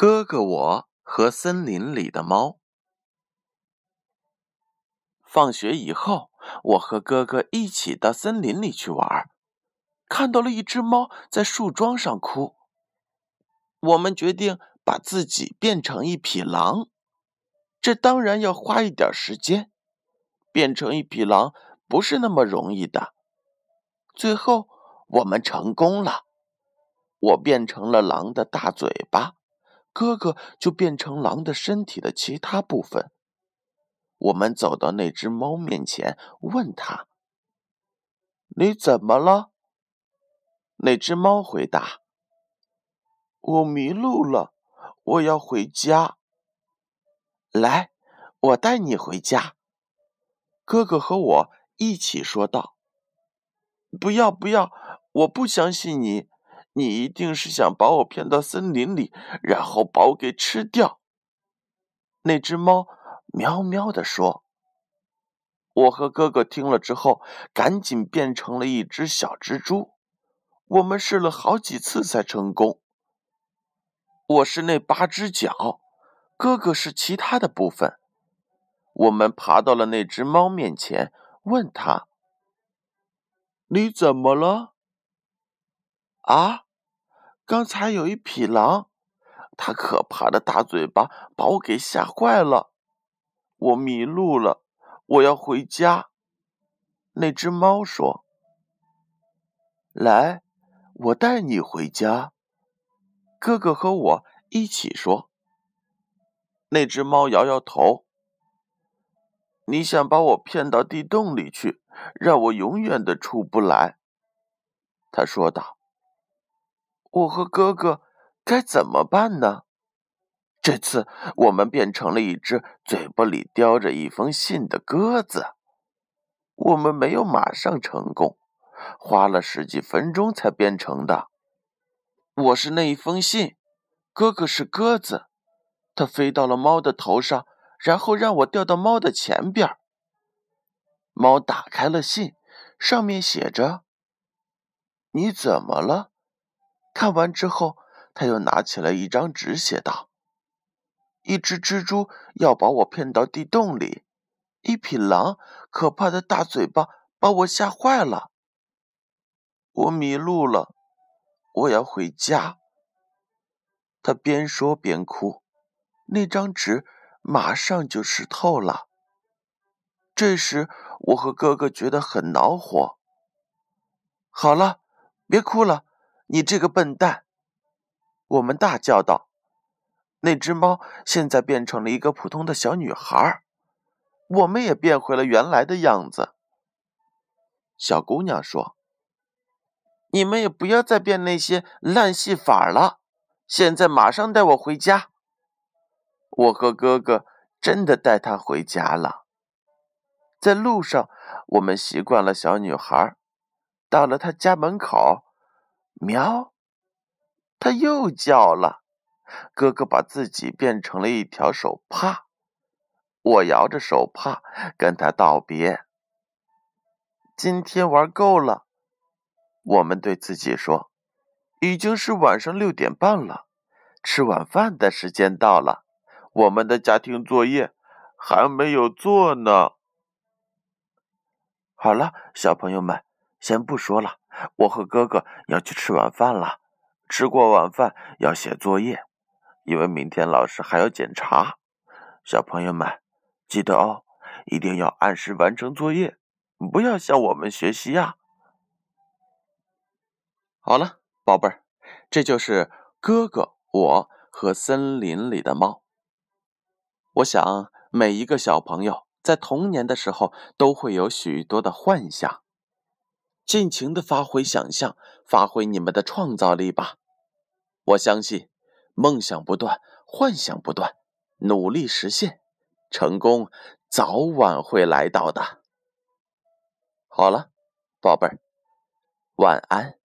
哥哥，我和森林里的猫。放学以后，我和哥哥一起到森林里去玩，看到了一只猫在树桩上哭。我们决定把自己变成一匹狼，这当然要花一点时间，变成一匹狼不是那么容易的。最后，我们成功了，我变成了狼的大嘴巴。哥哥就变成狼的身体的其他部分。我们走到那只猫面前，问他：“你怎么了？”那只猫回答：“我迷路了，我要回家。”来，我带你回家。哥哥和我一起说道：“不要，不要，我不相信你。”你一定是想把我骗到森林里，然后把我给吃掉。那只猫喵喵地说：“我和哥哥听了之后，赶紧变成了一只小蜘蛛。我们试了好几次才成功。我是那八只脚，哥哥是其他的部分。我们爬到了那只猫面前，问他：‘你怎么了？’啊？”刚才有一匹狼，它可怕的大嘴巴把我给吓坏了，我迷路了，我要回家。那只猫说：“来，我带你回家。”哥哥和我一起说。那只猫摇摇头：“你想把我骗到地洞里去，让我永远的出不来。”他说道。我和哥哥该怎么办呢？这次我们变成了一只嘴巴里叼着一封信的鸽子。我们没有马上成功，花了十几分钟才变成的。我是那一封信，哥哥是鸽子，它飞到了猫的头上，然后让我掉到猫的前边。猫打开了信，上面写着：“你怎么了？”看完之后，他又拿起了一张纸，写道：“一只蜘蛛要把我骗到地洞里，一匹狼可怕的大嘴巴把我吓坏了，我迷路了，我要回家。”他边说边哭，那张纸马上就湿透了。这时，我和哥哥觉得很恼火。好了，别哭了。你这个笨蛋！我们大叫道。那只猫现在变成了一个普通的小女孩，我们也变回了原来的样子。小姑娘说：“你们也不要再变那些烂戏法了，现在马上带我回家。”我和哥哥真的带她回家了。在路上，我们习惯了小女孩，到了她家门口。喵！他又叫了。哥哥把自己变成了一条手帕，我摇着手帕跟他道别。今天玩够了，我们对自己说。已经是晚上六点半了，吃晚饭的时间到了。我们的家庭作业还没有做呢。好了，小朋友们，先不说了。我和哥哥要去吃晚饭了，吃过晚饭要写作业，因为明天老师还要检查。小朋友们，记得哦，一定要按时完成作业，不要向我们学习呀。好了，宝贝儿，这就是哥哥我和森林里的猫。我想每一个小朋友在童年的时候都会有许多的幻想。尽情的发挥想象，发挥你们的创造力吧！我相信，梦想不断，幻想不断，努力实现，成功早晚会来到的。好了，宝贝儿，晚安。